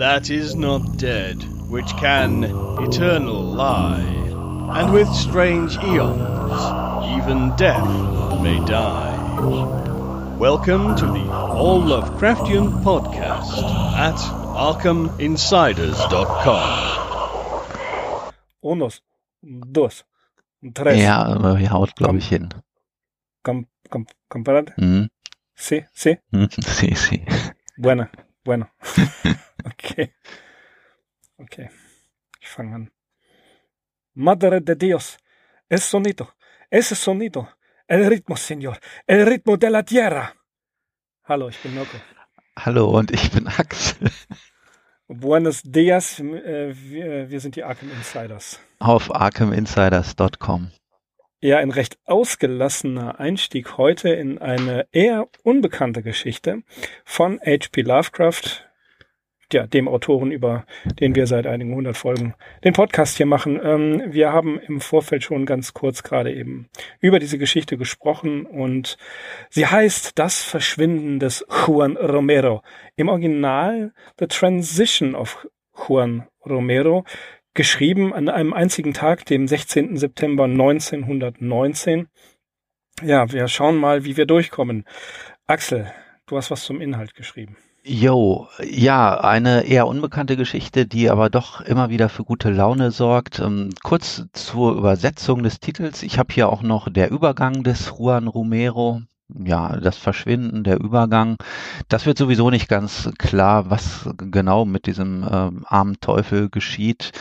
that is not dead, which can eternal lie, and with strange eons, even death may die. Welcome to the All Lovecraftian Podcast at ArkhamInsiders.com. Unos, dos, tres. Ja, aber hier haut, glaube ich, hin. Com, com, comprad? Mhm. Sí, sí. Hm, Sí, sí. Bueno, bueno. okay. Okay. Ich fange an. Madre de Dios, es sonido, ese sonido, el ritmo, Señor, el ritmo de la tierra. Hallo, ich bin Mirko. Hallo und ich bin Axel. Buenos dias, wir, wir sind die Arkham Insiders. Auf arkhaminsiders.com. Ja, ein recht ausgelassener Einstieg heute in eine eher unbekannte Geschichte von H.P. Lovecraft, ja, dem Autoren, über den wir seit einigen hundert Folgen den Podcast hier machen. Ähm, wir haben im Vorfeld schon ganz kurz gerade eben über diese Geschichte gesprochen und sie heißt Das Verschwinden des Juan Romero. Im Original The Transition of Juan Romero, geschrieben an einem einzigen Tag, dem 16. September 1919. Ja, wir schauen mal, wie wir durchkommen. Axel, du hast was zum Inhalt geschrieben. Jo, ja, eine eher unbekannte Geschichte, die aber doch immer wieder für gute Laune sorgt. Ähm, kurz zur Übersetzung des Titels. Ich habe hier auch noch der Übergang des Juan Romero. Ja, das Verschwinden, der Übergang. Das wird sowieso nicht ganz klar, was genau mit diesem ähm, armen Teufel geschieht.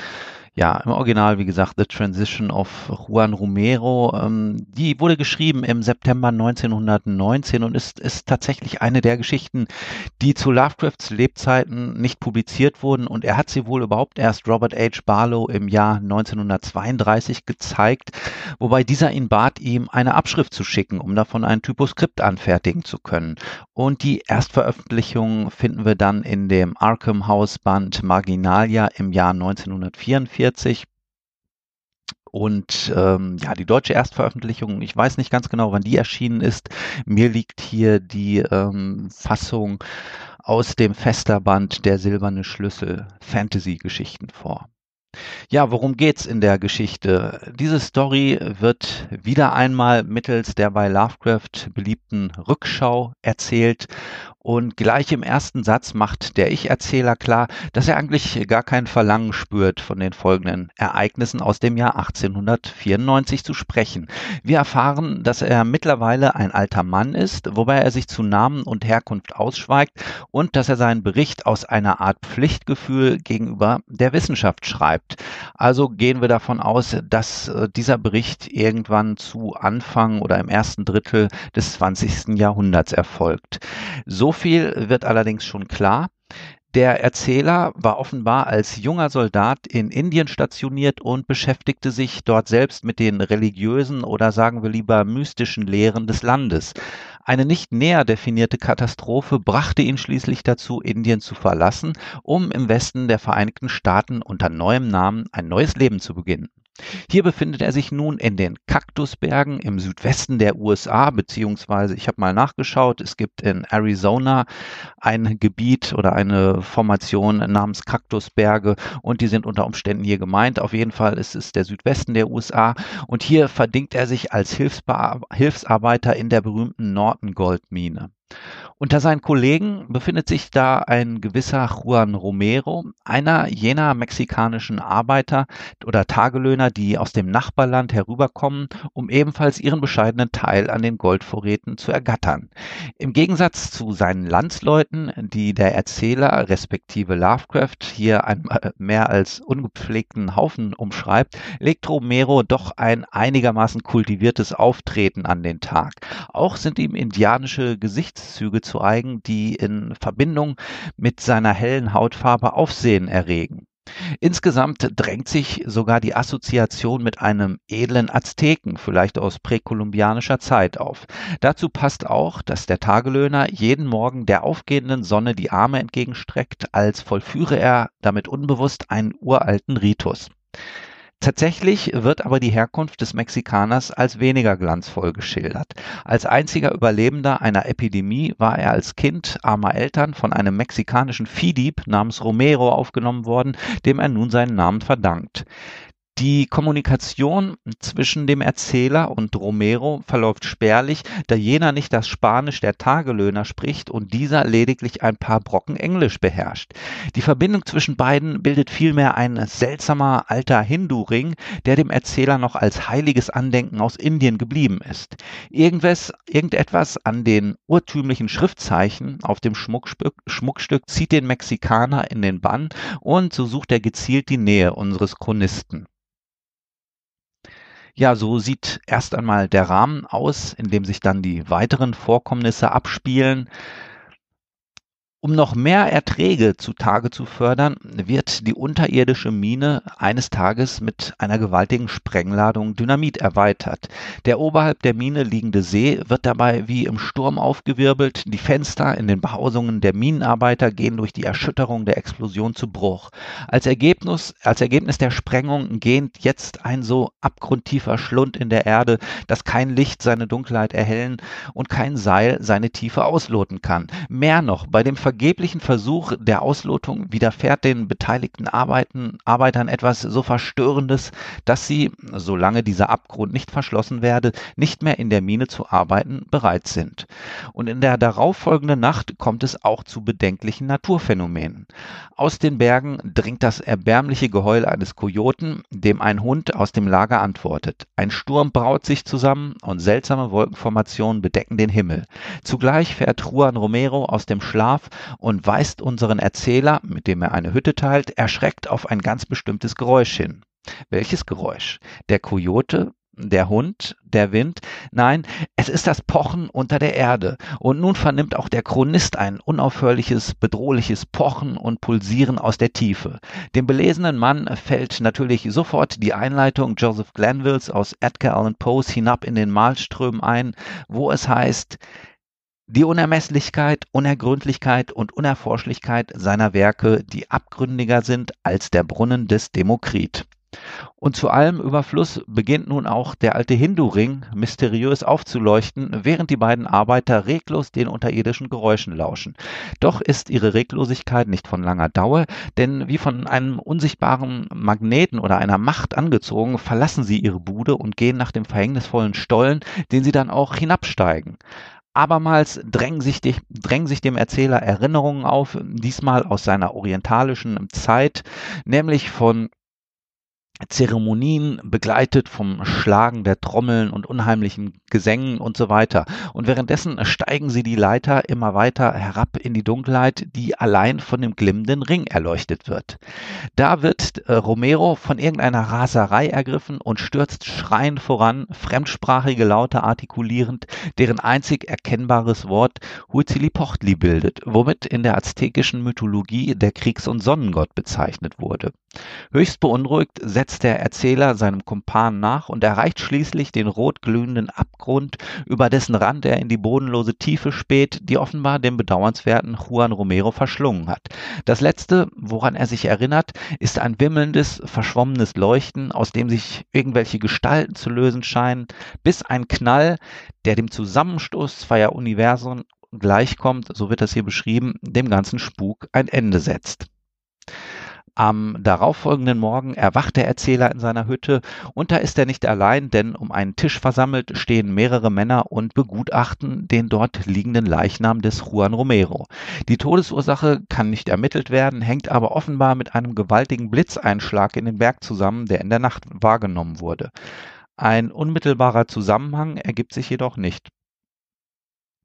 Ja, im Original, wie gesagt, The Transition of Juan Romero. Ähm, die wurde geschrieben im September 1919 und ist, ist tatsächlich eine der Geschichten, die zu Lovecrafts Lebzeiten nicht publiziert wurden. Und er hat sie wohl überhaupt erst Robert H. Barlow im Jahr 1932 gezeigt, wobei dieser ihn bat, ihm eine Abschrift zu schicken, um davon ein Typoskript anfertigen zu können. Und die Erstveröffentlichung finden wir dann in dem Arkham House Band Marginalia im Jahr 1944. Und ähm, ja, die deutsche Erstveröffentlichung, ich weiß nicht ganz genau, wann die erschienen ist. Mir liegt hier die ähm, Fassung aus dem Festerband Der silberne Schlüssel Fantasy-Geschichten vor. Ja, worum geht's in der Geschichte? Diese Story wird wieder einmal mittels der bei Lovecraft beliebten Rückschau erzählt und gleich im ersten Satz macht der Ich-Erzähler klar, dass er eigentlich gar kein Verlangen spürt, von den folgenden Ereignissen aus dem Jahr 1894 zu sprechen. Wir erfahren, dass er mittlerweile ein alter Mann ist, wobei er sich zu Namen und Herkunft ausschweigt und dass er seinen Bericht aus einer Art Pflichtgefühl gegenüber der Wissenschaft schreibt. Also gehen wir davon aus, dass äh, dieser Bericht irgendwann zu Anfang oder im ersten Drittel des 20. Jahrhunderts erfolgt. So viel wird allerdings schon klar. Der Erzähler war offenbar als junger Soldat in Indien stationiert und beschäftigte sich dort selbst mit den religiösen oder sagen wir lieber mystischen Lehren des Landes. Eine nicht näher definierte Katastrophe brachte ihn schließlich dazu, Indien zu verlassen, um im Westen der Vereinigten Staaten unter neuem Namen ein neues Leben zu beginnen. Hier befindet er sich nun in den Kaktusbergen im Südwesten der USA, beziehungsweise ich habe mal nachgeschaut, es gibt in Arizona ein Gebiet oder eine Formation namens Kaktusberge und die sind unter Umständen hier gemeint. Auf jeden Fall ist es der Südwesten der USA und hier verdingt er sich als Hilfsbe Hilfsarbeiter in der berühmten Norton Goldmine. Unter seinen Kollegen befindet sich da ein gewisser Juan Romero, einer jener mexikanischen Arbeiter oder Tagelöhner, die aus dem Nachbarland herüberkommen, um ebenfalls ihren bescheidenen Teil an den Goldvorräten zu ergattern. Im Gegensatz zu seinen Landsleuten, die der Erzähler respektive Lovecraft hier einmal mehr als ungepflegten Haufen umschreibt, legt Romero doch ein einigermaßen kultiviertes Auftreten an den Tag. Auch sind ihm indianische Gesichtszüge zu eigen, die in Verbindung mit seiner hellen Hautfarbe Aufsehen erregen. Insgesamt drängt sich sogar die Assoziation mit einem edlen Azteken, vielleicht aus präkolumbianischer Zeit auf. Dazu passt auch, dass der Tagelöhner jeden Morgen der aufgehenden Sonne die Arme entgegenstreckt, als vollführe er damit unbewusst einen uralten Ritus. Tatsächlich wird aber die Herkunft des Mexikaners als weniger glanzvoll geschildert. Als einziger Überlebender einer Epidemie war er als Kind armer Eltern von einem mexikanischen Viehdieb namens Romero aufgenommen worden, dem er nun seinen Namen verdankt. Die Kommunikation zwischen dem Erzähler und Romero verläuft spärlich, da jener nicht das Spanisch der Tagelöhner spricht und dieser lediglich ein paar Brocken Englisch beherrscht. Die Verbindung zwischen beiden bildet vielmehr ein seltsamer alter Hindu-Ring, der dem Erzähler noch als heiliges Andenken aus Indien geblieben ist. Irgendwas, irgendetwas an den urtümlichen Schriftzeichen auf dem Schmuckstück, Schmuckstück zieht den Mexikaner in den Bann und so sucht er gezielt die Nähe unseres Chronisten. Ja, so sieht erst einmal der Rahmen aus, in dem sich dann die weiteren Vorkommnisse abspielen. Um noch mehr Erträge zutage zu fördern, wird die unterirdische Mine eines Tages mit einer gewaltigen Sprengladung Dynamit erweitert. Der oberhalb der Mine liegende See wird dabei wie im Sturm aufgewirbelt. Die Fenster in den Behausungen der Minenarbeiter gehen durch die Erschütterung der Explosion zu Bruch. Als Ergebnis, als Ergebnis der Sprengung gähnt jetzt ein so abgrundtiefer Schlund in der Erde, dass kein Licht seine Dunkelheit erhellen und kein Seil seine Tiefe ausloten kann. Mehr noch, bei dem vergeblichen Versuch der Auslotung widerfährt den beteiligten Arbeiten, Arbeitern etwas so Verstörendes, dass sie, solange dieser Abgrund nicht verschlossen werde, nicht mehr in der Mine zu arbeiten bereit sind. Und in der darauffolgenden Nacht kommt es auch zu bedenklichen Naturphänomenen. Aus den Bergen dringt das erbärmliche Geheul eines Kojoten, dem ein Hund aus dem Lager antwortet. Ein Sturm braut sich zusammen und seltsame Wolkenformationen bedecken den Himmel. Zugleich fährt Juan Romero aus dem Schlaf und weist unseren Erzähler, mit dem er eine Hütte teilt, erschreckt auf ein ganz bestimmtes Geräusch hin. Welches Geräusch? Der Kojote, der Hund, der Wind. Nein, es ist das Pochen unter der Erde. Und nun vernimmt auch der Chronist ein unaufhörliches, bedrohliches Pochen und Pulsieren aus der Tiefe. Dem belesenen Mann fällt natürlich sofort die Einleitung Joseph Glanvilles aus Edgar Allan Poes hinab in den Malström ein, wo es heißt, die Unermesslichkeit, Unergründlichkeit und Unerforschlichkeit seiner Werke, die abgründiger sind als der Brunnen des Demokrit. Und zu allem Überfluss beginnt nun auch der alte Hindu-Ring mysteriös aufzuleuchten, während die beiden Arbeiter reglos den unterirdischen Geräuschen lauschen. Doch ist ihre Reglosigkeit nicht von langer Dauer, denn wie von einem unsichtbaren Magneten oder einer Macht angezogen, verlassen sie ihre Bude und gehen nach dem verhängnisvollen Stollen, den sie dann auch hinabsteigen. Abermals drängen sich, drängen sich dem Erzähler Erinnerungen auf, diesmal aus seiner orientalischen Zeit, nämlich von Zeremonien begleitet vom Schlagen der Trommeln und unheimlichen Gesängen und so weiter. Und währenddessen steigen sie die Leiter immer weiter herab in die Dunkelheit, die allein von dem glimmenden Ring erleuchtet wird. Da wird äh, Romero von irgendeiner Raserei ergriffen und stürzt schreiend voran, fremdsprachige Laute artikulierend, deren einzig erkennbares Wort Huitzilopochtli bildet, womit in der aztekischen Mythologie der Kriegs- und Sonnengott bezeichnet wurde. Höchst beunruhigt setzt der Erzähler seinem Kumpan nach und erreicht schließlich den rot glühenden Abgrund, über dessen Rand er in die bodenlose Tiefe späht, die offenbar den bedauernswerten Juan Romero verschlungen hat. Das letzte, woran er sich erinnert, ist ein wimmelndes, verschwommenes Leuchten, aus dem sich irgendwelche Gestalten zu lösen scheinen, bis ein Knall, der dem Zusammenstoß zweier Universen gleichkommt, so wird das hier beschrieben, dem ganzen Spuk ein Ende setzt. Am darauffolgenden Morgen erwacht der Erzähler in seiner Hütte und da ist er nicht allein, denn um einen Tisch versammelt stehen mehrere Männer und begutachten den dort liegenden Leichnam des Juan Romero. Die Todesursache kann nicht ermittelt werden, hängt aber offenbar mit einem gewaltigen Blitzeinschlag in den Berg zusammen, der in der Nacht wahrgenommen wurde. Ein unmittelbarer Zusammenhang ergibt sich jedoch nicht.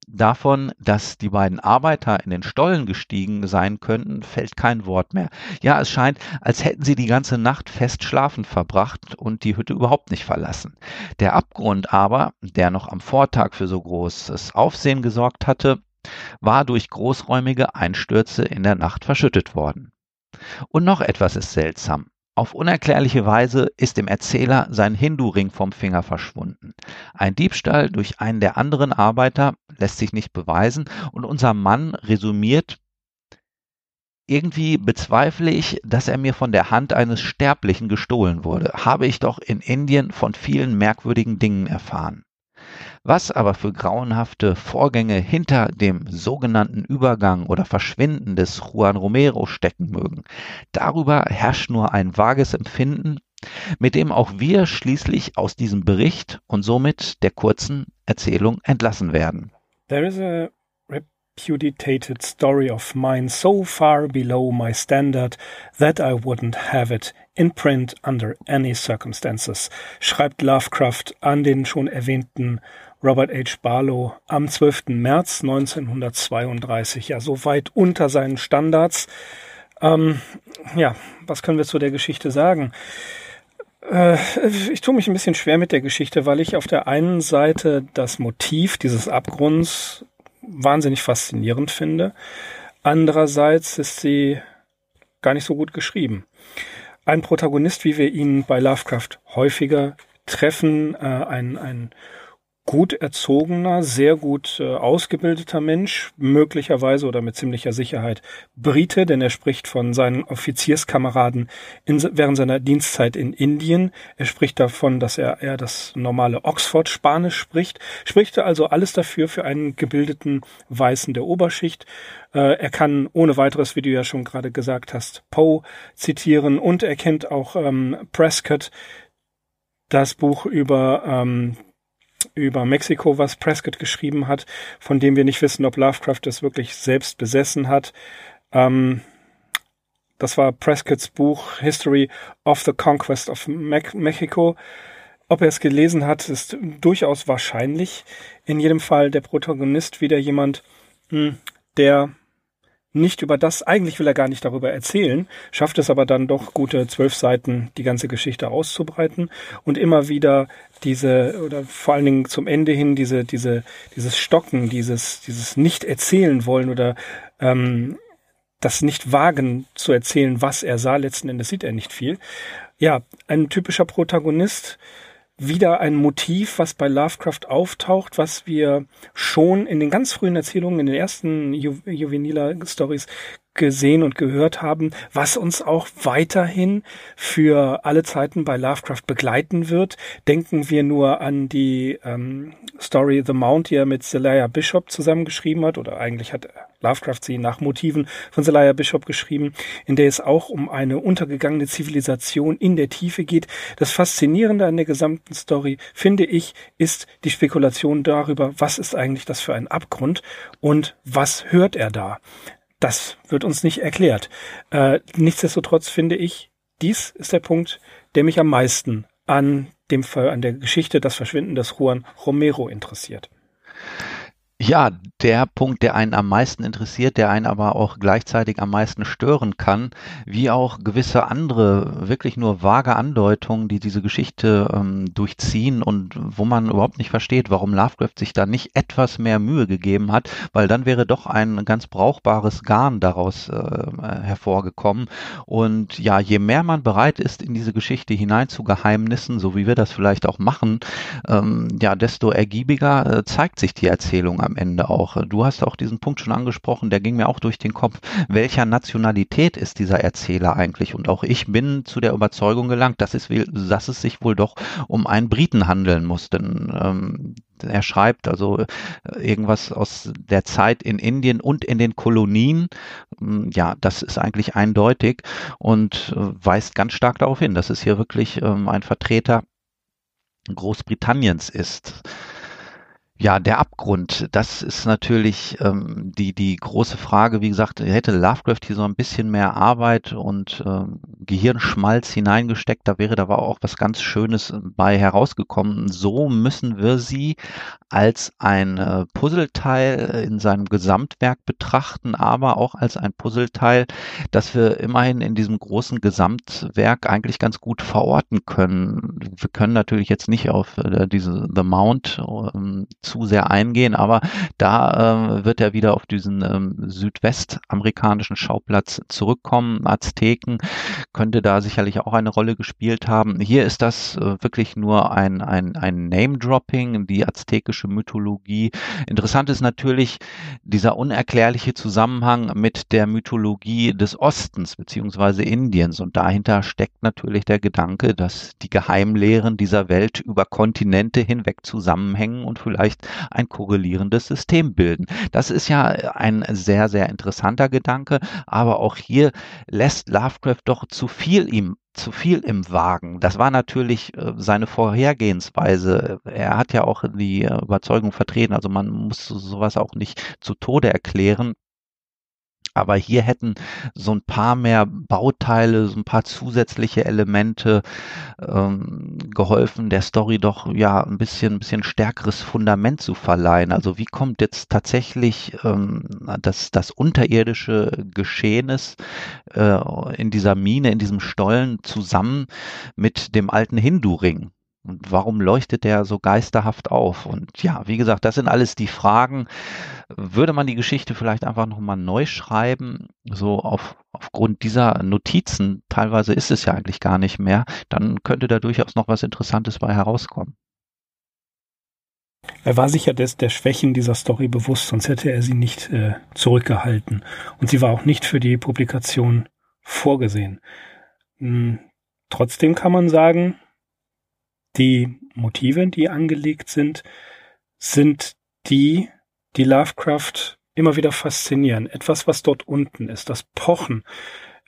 Davon, dass die beiden Arbeiter in den Stollen gestiegen sein könnten, fällt kein Wort mehr. Ja, es scheint, als hätten sie die ganze Nacht fest schlafend verbracht und die Hütte überhaupt nicht verlassen. Der Abgrund aber, der noch am Vortag für so großes Aufsehen gesorgt hatte, war durch großräumige Einstürze in der Nacht verschüttet worden. Und noch etwas ist seltsam. Auf unerklärliche Weise ist dem Erzähler sein Hindu-Ring vom Finger verschwunden. Ein Diebstahl durch einen der anderen Arbeiter lässt sich nicht beweisen und unser Mann resümiert irgendwie bezweifle ich, dass er mir von der Hand eines Sterblichen gestohlen wurde, habe ich doch in Indien von vielen merkwürdigen Dingen erfahren. Was aber für grauenhafte Vorgänge hinter dem sogenannten Übergang oder Verschwinden des Juan Romero stecken mögen, darüber herrscht nur ein vages Empfinden, mit dem auch wir schließlich aus diesem Bericht und somit der kurzen Erzählung entlassen werden. There is a repudiated story of mine so far below my standard that I wouldn't have it in print under any circumstances, schreibt Lovecraft an den schon erwähnten Robert H. Barlow am 12. März 1932. Ja, so weit unter seinen Standards. Ähm, ja, was können wir zu der Geschichte sagen? Äh, ich tue mich ein bisschen schwer mit der Geschichte, weil ich auf der einen Seite das Motiv dieses Abgrunds wahnsinnig faszinierend finde. Andererseits ist sie gar nicht so gut geschrieben. Ein Protagonist, wie wir ihn bei Lovecraft häufiger treffen, äh, ein, ein gut erzogener, sehr gut äh, ausgebildeter Mensch, möglicherweise oder mit ziemlicher Sicherheit Brite, denn er spricht von seinen Offizierskameraden in, während seiner Dienstzeit in Indien. Er spricht davon, dass er eher das normale Oxford-Spanisch spricht, spricht also alles dafür für einen gebildeten Weißen der Oberschicht. Äh, er kann ohne weiteres, wie du ja schon gerade gesagt hast, Poe zitieren und er kennt auch ähm, Prescott, das Buch über ähm, über Mexiko, was Prescott geschrieben hat, von dem wir nicht wissen, ob Lovecraft es wirklich selbst besessen hat. Ähm, das war Prescotts Buch History of the Conquest of Me Mexico. Ob er es gelesen hat, ist durchaus wahrscheinlich. In jedem Fall der Protagonist wieder jemand, hm, der nicht über das, eigentlich will er gar nicht darüber erzählen, schafft es aber dann doch gute zwölf Seiten, die ganze Geschichte auszubreiten und immer wieder diese, oder vor allen Dingen zum Ende hin, diese, diese, dieses Stocken, dieses, dieses Nicht-Erzählen wollen oder ähm, das nicht wagen zu erzählen, was er sah. Letzten Endes sieht er nicht viel. Ja, ein typischer Protagonist, wieder ein Motiv, was bei Lovecraft auftaucht, was wir schon in den ganz frühen Erzählungen, in den ersten Ju Juvenila-Stories gesehen und gehört haben, was uns auch weiterhin für alle Zeiten bei Lovecraft begleiten wird. Denken wir nur an die ähm, Story The Mount, die er mit Zelaya Bishop zusammengeschrieben hat, oder eigentlich hat Lovecraft sie nach Motiven von Zelaya Bishop geschrieben, in der es auch um eine untergegangene Zivilisation in der Tiefe geht. Das Faszinierende an der gesamten Story, finde ich, ist die Spekulation darüber, was ist eigentlich das für ein Abgrund und was hört er da. Das wird uns nicht erklärt. Äh, nichtsdestotrotz finde ich, dies ist der Punkt, der mich am meisten an dem an der Geschichte Das Verschwinden des Juan Romero interessiert. Ja, der Punkt, der einen am meisten interessiert, der einen aber auch gleichzeitig am meisten stören kann, wie auch gewisse andere, wirklich nur vage Andeutungen, die diese Geschichte ähm, durchziehen und wo man überhaupt nicht versteht, warum Lovecraft sich da nicht etwas mehr Mühe gegeben hat, weil dann wäre doch ein ganz brauchbares Garn daraus äh, hervorgekommen. Und ja, je mehr man bereit ist, in diese Geschichte hinein zu Geheimnissen, so wie wir das vielleicht auch machen, ähm, ja, desto ergiebiger äh, zeigt sich die Erzählung am Ende auch. Du hast auch diesen Punkt schon angesprochen, der ging mir auch durch den Kopf. Welcher Nationalität ist dieser Erzähler eigentlich? Und auch ich bin zu der Überzeugung gelangt, dass es, dass es sich wohl doch um einen Briten handeln muss. Denn ähm, er schreibt also äh, irgendwas aus der Zeit in Indien und in den Kolonien. Hm, ja, das ist eigentlich eindeutig und äh, weist ganz stark darauf hin, dass es hier wirklich ähm, ein Vertreter Großbritanniens ist. Ja, der Abgrund, das ist natürlich ähm, die, die große Frage. Wie gesagt, hätte Lovecraft hier so ein bisschen mehr Arbeit und ähm, Gehirnschmalz hineingesteckt, da wäre da war auch was ganz Schönes bei herausgekommen. So müssen wir sie als ein äh, Puzzleteil in seinem Gesamtwerk betrachten, aber auch als ein Puzzleteil, das wir immerhin in diesem großen Gesamtwerk eigentlich ganz gut verorten können. Wir können natürlich jetzt nicht auf äh, diese The Mount ähm, zu sehr eingehen, aber da äh, wird er wieder auf diesen ähm, südwestamerikanischen Schauplatz zurückkommen. Azteken könnte da sicherlich auch eine Rolle gespielt haben. Hier ist das äh, wirklich nur ein, ein, ein Name-Dropping, die aztekische Mythologie. Interessant ist natürlich dieser unerklärliche Zusammenhang mit der Mythologie des Ostens beziehungsweise Indiens. Und dahinter steckt natürlich der Gedanke, dass die Geheimlehren dieser Welt über Kontinente hinweg zusammenhängen und vielleicht ein korrelierendes System bilden. Das ist ja ein sehr, sehr interessanter Gedanke, aber auch hier lässt Lovecraft doch zu viel ihm zu viel im Wagen. Das war natürlich äh, seine Vorhergehensweise. Er hat ja auch die Überzeugung vertreten, also man muss sowas auch nicht zu Tode erklären. Aber hier hätten so ein paar mehr Bauteile, so ein paar zusätzliche Elemente ähm, geholfen, der Story doch ja ein bisschen, ein bisschen stärkeres Fundament zu verleihen. Also wie kommt jetzt tatsächlich ähm, das, das unterirdische Geschehnis äh, in dieser Mine, in diesem Stollen zusammen mit dem alten Hindu-Ring? Und warum leuchtet der so geisterhaft auf? Und ja, wie gesagt, das sind alles die Fragen. Würde man die Geschichte vielleicht einfach nochmal neu schreiben, so auf, aufgrund dieser Notizen, teilweise ist es ja eigentlich gar nicht mehr, dann könnte da durchaus noch was Interessantes bei herauskommen. Er war sich ja des, der Schwächen dieser Story bewusst, sonst hätte er sie nicht äh, zurückgehalten. Und sie war auch nicht für die Publikation vorgesehen. Hm, trotzdem kann man sagen, die Motive, die angelegt sind, sind die, die Lovecraft immer wieder faszinieren. Etwas, was dort unten ist, das Pochen,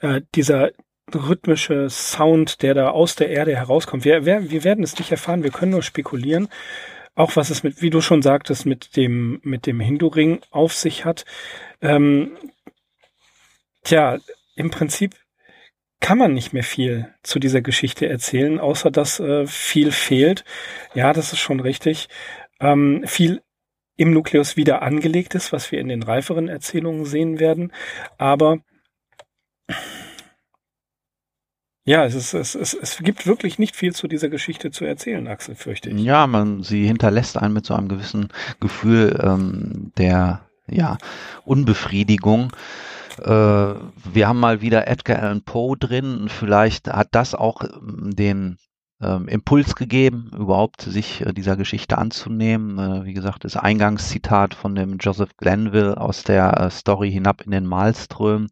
äh, dieser rhythmische Sound, der da aus der Erde herauskommt. Wir, wir, wir werden es nicht erfahren, wir können nur spekulieren. Auch was es mit, wie du schon sagtest, mit dem, mit dem Hindu-Ring auf sich hat. Ähm, tja, im Prinzip kann man nicht mehr viel zu dieser Geschichte erzählen, außer dass äh, viel fehlt. Ja, das ist schon richtig. Ähm, viel im Nukleus wieder angelegt ist, was wir in den reiferen Erzählungen sehen werden. Aber ja, es, ist, es, es, es gibt wirklich nicht viel zu dieser Geschichte zu erzählen, Axel, fürchte ich. Ja, man, sie hinterlässt einen mit so einem gewissen Gefühl ähm, der ja, Unbefriedigung. Äh, wir haben mal wieder Edgar Allan Poe drin. Vielleicht hat das auch ähm, den ähm, Impuls gegeben, überhaupt sich äh, dieser Geschichte anzunehmen. Äh, wie gesagt, das Eingangszitat von dem Joseph Glenville aus der äh, Story hinab in den Malström,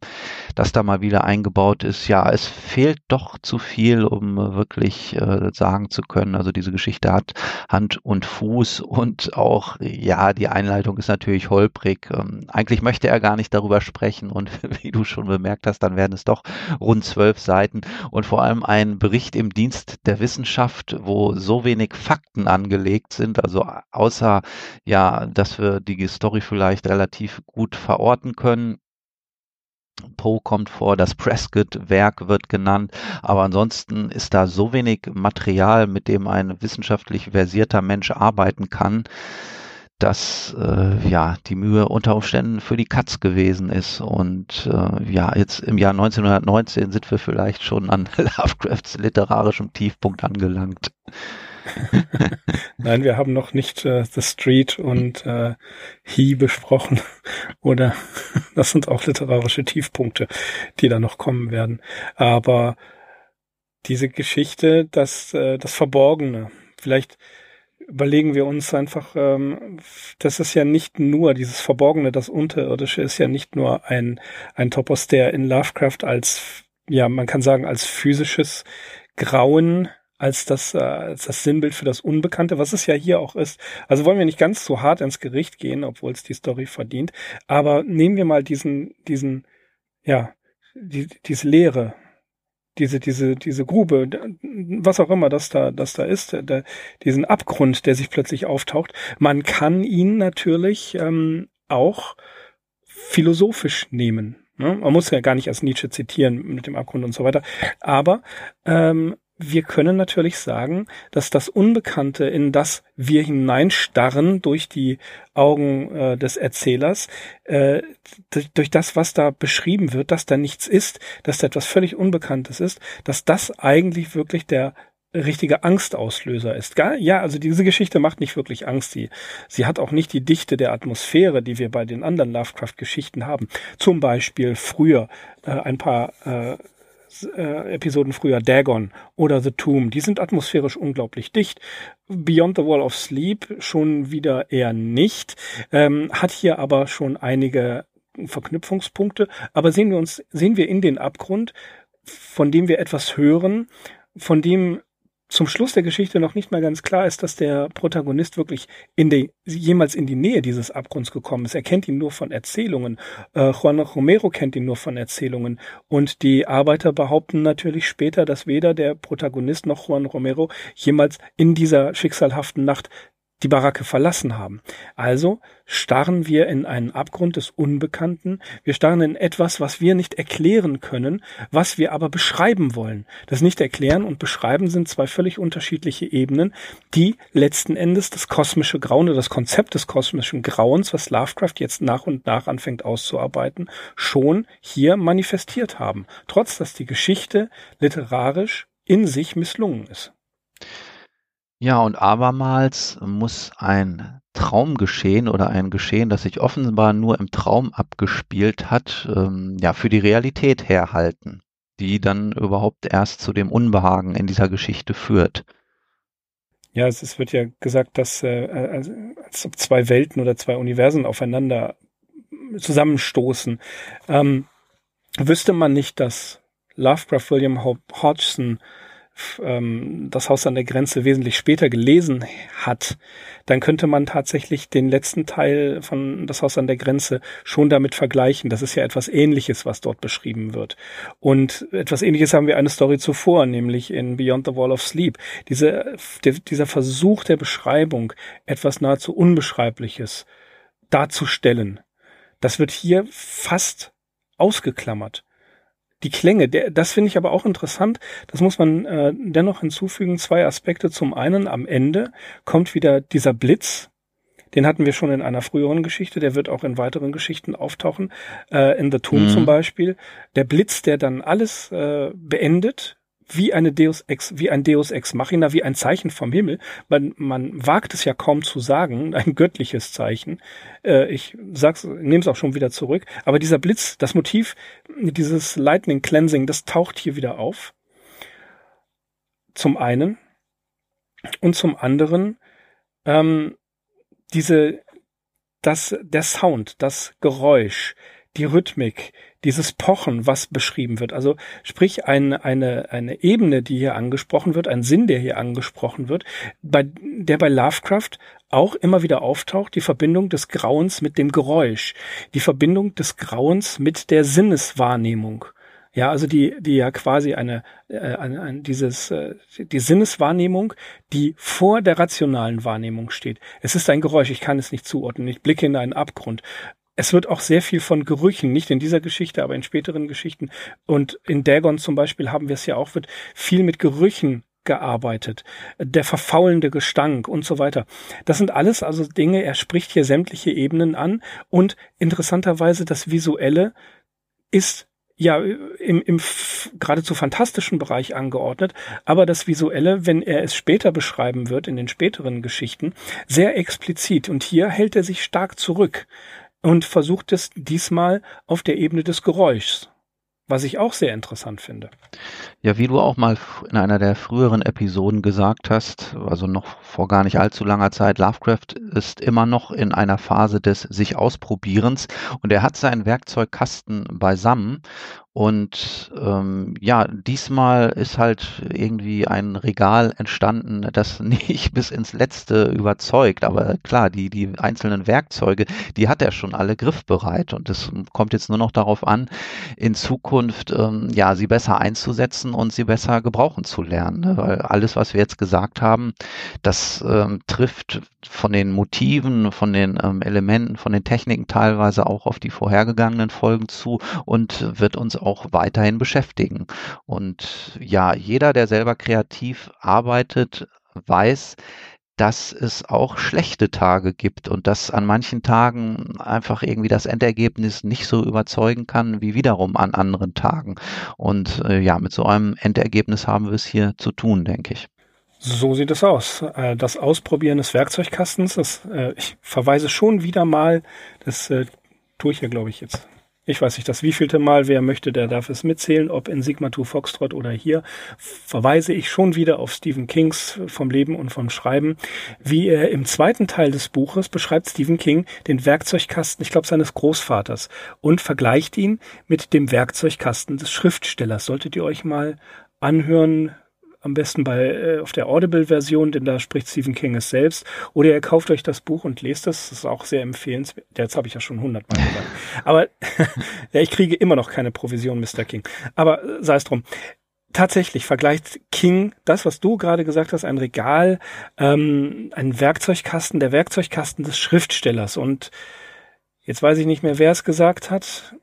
das da mal wieder eingebaut ist. Ja, es fehlt doch zu viel, um äh, wirklich äh, sagen zu können. Also diese Geschichte hat Hand und Fuß und auch, ja, die Einleitung ist natürlich holprig. Ähm, eigentlich möchte er gar nicht darüber sprechen und wie du schon bemerkt hast, dann werden es doch rund zwölf Seiten und vor allem ein Bericht im Dienst der Wissenschaft Wissenschaft, wo so wenig Fakten angelegt sind, also außer ja, dass wir die Story vielleicht relativ gut verorten können, Poe kommt vor, das Prescott-Werk wird genannt, aber ansonsten ist da so wenig Material, mit dem ein wissenschaftlich versierter Mensch arbeiten kann, dass äh, ja die Mühe unter Umständen für die Katz gewesen ist. Und äh, ja, jetzt im Jahr 1919 sind wir vielleicht schon an Lovecrafts literarischem Tiefpunkt angelangt. Nein, wir haben noch nicht äh, The Street und äh, He besprochen. Oder das sind auch literarische Tiefpunkte, die da noch kommen werden. Aber diese Geschichte, das, äh, das Verborgene, vielleicht überlegen wir uns einfach, ähm, das ist ja nicht nur dieses Verborgene, das Unterirdische ist ja nicht nur ein, ein Topos, der in Lovecraft als, ja, man kann sagen, als physisches Grauen, als das, äh, als das Sinnbild für das Unbekannte, was es ja hier auch ist. Also wollen wir nicht ganz so hart ins Gericht gehen, obwohl es die Story verdient. Aber nehmen wir mal diesen, diesen, ja, die, diese Leere, diese, diese, diese Grube, was auch immer das da, das da ist, der, diesen Abgrund, der sich plötzlich auftaucht. Man kann ihn natürlich ähm, auch philosophisch nehmen. Ne? Man muss ja gar nicht als Nietzsche zitieren mit dem Abgrund und so weiter. Aber ähm, wir können natürlich sagen, dass das Unbekannte, in das wir hineinstarren durch die Augen äh, des Erzählers, äh, durch das, was da beschrieben wird, dass da nichts ist, dass da etwas völlig Unbekanntes ist, dass das eigentlich wirklich der richtige Angstauslöser ist. Ja, also diese Geschichte macht nicht wirklich Angst. Sie, sie hat auch nicht die Dichte der Atmosphäre, die wir bei den anderen Lovecraft-Geschichten haben. Zum Beispiel früher äh, ein paar äh, äh, Episoden früher, Dagon oder The Tomb, die sind atmosphärisch unglaublich dicht. Beyond the Wall of Sleep schon wieder eher nicht, ähm, hat hier aber schon einige Verknüpfungspunkte. Aber sehen wir uns, sehen wir in den Abgrund, von dem wir etwas hören, von dem zum Schluss der Geschichte noch nicht mal ganz klar ist, dass der Protagonist wirklich in die, jemals in die Nähe dieses Abgrunds gekommen ist. Er kennt ihn nur von Erzählungen. Äh, Juan Romero kennt ihn nur von Erzählungen. Und die Arbeiter behaupten natürlich später, dass weder der Protagonist noch Juan Romero jemals in dieser schicksalhaften Nacht die Baracke verlassen haben. Also starren wir in einen Abgrund des Unbekannten, wir starren in etwas, was wir nicht erklären können, was wir aber beschreiben wollen. Das nicht erklären und beschreiben sind zwei völlig unterschiedliche Ebenen, die letzten Endes das kosmische Grauen oder das Konzept des kosmischen Grauens, was Lovecraft jetzt nach und nach anfängt auszuarbeiten, schon hier manifestiert haben, trotz dass die Geschichte literarisch in sich misslungen ist. Ja, und abermals muss ein Traumgeschehen oder ein Geschehen, das sich offenbar nur im Traum abgespielt hat, ähm, ja, für die Realität herhalten, die dann überhaupt erst zu dem Unbehagen in dieser Geschichte führt. Ja, es, es wird ja gesagt, dass äh, als ob zwei Welten oder zwei Universen aufeinander zusammenstoßen. Ähm, wüsste man nicht, dass Lovecraft William Hodgson ähm, das Haus an der Grenze wesentlich später gelesen hat, dann könnte man tatsächlich den letzten Teil von Das Haus an der Grenze schon damit vergleichen. Das ist ja etwas Ähnliches, was dort beschrieben wird. Und etwas Ähnliches haben wir eine Story zuvor, nämlich in Beyond the Wall of Sleep. Diese, der, dieser Versuch der Beschreibung, etwas nahezu Unbeschreibliches darzustellen, das wird hier fast ausgeklammert die Klänge, der, das finde ich aber auch interessant. Das muss man äh, dennoch hinzufügen. Zwei Aspekte. Zum einen am Ende kommt wieder dieser Blitz. Den hatten wir schon in einer früheren Geschichte. Der wird auch in weiteren Geschichten auftauchen. Äh, in The Tomb mhm. zum Beispiel. Der Blitz, der dann alles äh, beendet, wie eine Deus Ex, wie ein Deus Ex Machina, wie ein Zeichen vom Himmel. Man, man wagt es ja kaum zu sagen, ein göttliches Zeichen. Äh, ich sag's, nehme es auch schon wieder zurück. Aber dieser Blitz, das Motiv, dieses Lightning Cleansing, das taucht hier wieder auf. Zum einen. Und zum anderen, ähm, diese, das, der Sound, das Geräusch, die Rhythmik, dieses Pochen, was beschrieben wird. Also sprich eine, eine, eine Ebene, die hier angesprochen wird, ein Sinn, der hier angesprochen wird, bei, der bei Lovecraft auch immer wieder auftaucht, die Verbindung des Grauens mit dem Geräusch, die Verbindung des Grauens mit der Sinneswahrnehmung. Ja, also die, die ja quasi eine, äh, eine, eine dieses, äh, die Sinneswahrnehmung, die vor der rationalen Wahrnehmung steht. Es ist ein Geräusch, ich kann es nicht zuordnen, ich blicke in einen Abgrund es wird auch sehr viel von Gerüchen, nicht in dieser Geschichte, aber in späteren Geschichten. Und in Dagon zum Beispiel haben wir es ja auch, wird viel mit Gerüchen gearbeitet, der verfaulende Gestank und so weiter. Das sind alles also Dinge, er spricht hier sämtliche Ebenen an. Und interessanterweise das Visuelle ist ja im, im geradezu fantastischen Bereich angeordnet, aber das Visuelle, wenn er es später beschreiben wird, in den späteren Geschichten, sehr explizit. Und hier hält er sich stark zurück und versucht es diesmal auf der Ebene des Geräuschs, was ich auch sehr interessant finde. Ja, wie du auch mal in einer der früheren Episoden gesagt hast, also noch vor gar nicht allzu langer Zeit, Lovecraft ist immer noch in einer Phase des sich Ausprobierens und er hat seinen Werkzeugkasten beisammen und ähm, ja, diesmal ist halt irgendwie ein Regal entstanden, das nicht bis ins Letzte überzeugt. Aber klar, die, die einzelnen Werkzeuge, die hat er schon alle griffbereit. Und es kommt jetzt nur noch darauf an, in Zukunft ähm, ja, sie besser einzusetzen und sie besser gebrauchen zu lernen. Ne? Weil alles, was wir jetzt gesagt haben, das ähm, trifft von den Motiven, von den ähm, Elementen, von den Techniken teilweise auch auf die vorhergegangenen Folgen zu und wird uns auch weiterhin beschäftigen. Und ja, jeder, der selber kreativ arbeitet, weiß, dass es auch schlechte Tage gibt und dass an manchen Tagen einfach irgendwie das Endergebnis nicht so überzeugen kann wie wiederum an anderen Tagen. Und äh, ja, mit so einem Endergebnis haben wir es hier zu tun, denke ich. So sieht es aus. Äh, das Ausprobieren des Werkzeugkastens, das, äh, ich verweise schon wieder mal, das äh, tue ich ja, glaube ich, jetzt ich weiß nicht, das wievielte Mal, wer möchte, der darf es mitzählen, ob in Sigma 2 Foxtrot oder hier, verweise ich schon wieder auf Stephen Kings vom Leben und vom Schreiben. Wie er im zweiten Teil des Buches beschreibt Stephen King den Werkzeugkasten, ich glaube, seines Großvaters und vergleicht ihn mit dem Werkzeugkasten des Schriftstellers. Solltet ihr euch mal anhören, am besten bei äh, auf der Audible-Version, denn da spricht Stephen King es selbst. Oder ihr kauft euch das Buch und lest es. Das ist auch sehr empfehlenswert. Jetzt habe ich ja schon hundertmal gesagt. Aber ja, ich kriege immer noch keine Provision, Mr. King. Aber äh, sei es drum. Tatsächlich vergleicht King das, was du gerade gesagt hast, ein Regal, ähm, ein Werkzeugkasten, der Werkzeugkasten des Schriftstellers. Und jetzt weiß ich nicht mehr, wer es gesagt hat.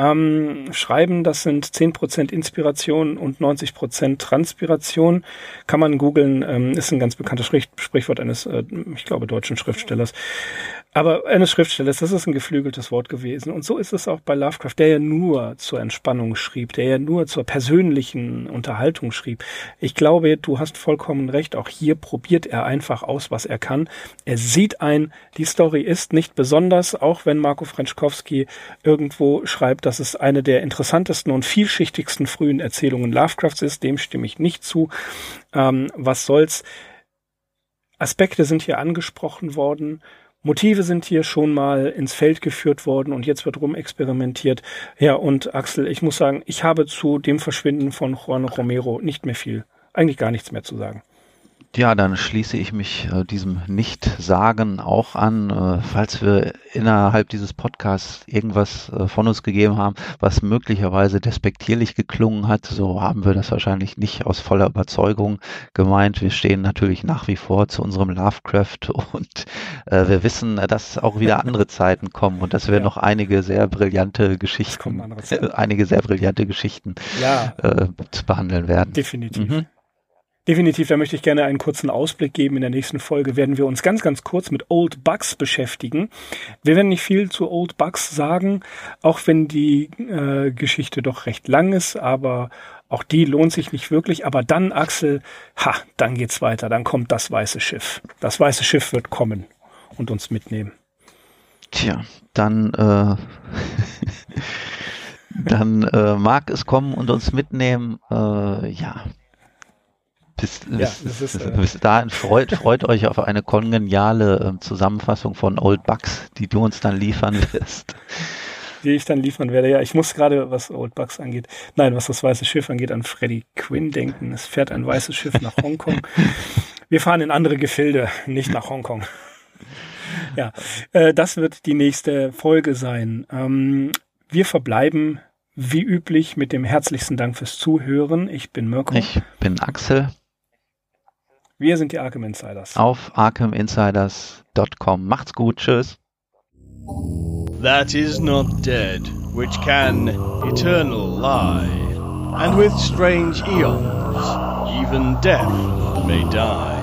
Ähm, Schreiben, das sind 10% Inspiration und 90% Transpiration. Kann man googeln, ähm, ist ein ganz bekanntes Sprichwort eines, äh, ich glaube, deutschen Schriftstellers. Aber eines Schriftstellers, das ist ein geflügeltes Wort gewesen. Und so ist es auch bei Lovecraft, der ja nur zur Entspannung schrieb, der ja nur zur persönlichen Unterhaltung schrieb. Ich glaube, du hast vollkommen recht. Auch hier probiert er einfach aus, was er kann. Er sieht ein, die Story ist nicht besonders, auch wenn Marco Frenschkowski irgendwo schreibt, dass es eine der interessantesten und vielschichtigsten frühen Erzählungen Lovecrafts ist. Dem stimme ich nicht zu. Ähm, was soll's? Aspekte sind hier angesprochen worden Motive sind hier schon mal ins Feld geführt worden und jetzt wird rumexperimentiert. Ja, und Axel, ich muss sagen, ich habe zu dem Verschwinden von Juan Romero nicht mehr viel, eigentlich gar nichts mehr zu sagen. Ja, dann schließe ich mich äh, diesem Nicht-Sagen auch an. Äh, falls wir innerhalb dieses Podcasts irgendwas äh, von uns gegeben haben, was möglicherweise despektierlich geklungen hat, so haben wir das wahrscheinlich nicht aus voller Überzeugung gemeint. Wir stehen natürlich nach wie vor zu unserem Lovecraft und äh, wir wissen, dass auch wieder andere Zeiten kommen und dass wir ja. noch einige sehr brillante Geschichten, einige sehr brillante Geschichten ja. äh, zu behandeln werden. Definitiv. Mhm. Definitiv, da möchte ich gerne einen kurzen Ausblick geben. In der nächsten Folge werden wir uns ganz, ganz kurz mit Old Bugs beschäftigen. Wir werden nicht viel zu Old Bugs sagen, auch wenn die äh, Geschichte doch recht lang ist, aber auch die lohnt sich nicht wirklich. Aber dann, Axel, ha, dann geht's weiter. Dann kommt das weiße Schiff. Das weiße Schiff wird kommen und uns mitnehmen. Tja, dann, äh, dann äh, mag es kommen und uns mitnehmen. Äh, ja, bis, ja, bis, ist, äh, bis dahin freut, freut euch auf eine kongeniale äh, Zusammenfassung von Old Bugs, die du uns dann liefern wirst. Die ich dann liefern werde. Ja, ich muss gerade, was Old Bugs angeht, nein, was das weiße Schiff angeht, an Freddy Quinn denken. Es fährt ein weißes Schiff nach Hongkong. Wir fahren in andere Gefilde, nicht nach Hongkong. Ja, äh, das wird die nächste Folge sein. Ähm, wir verbleiben wie üblich mit dem herzlichsten Dank fürs Zuhören. Ich bin Mirko. Ich bin Axel. Wir sind die Arkham Insiders. Auf arkhaminsiders.com. Macht's gut. Tschüss. That is not dead, which can eternal lie, and with strange eons, even death may die.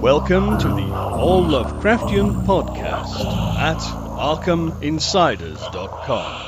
Welcome to the All Lovecraftian podcast at ArkhamInsiders.com.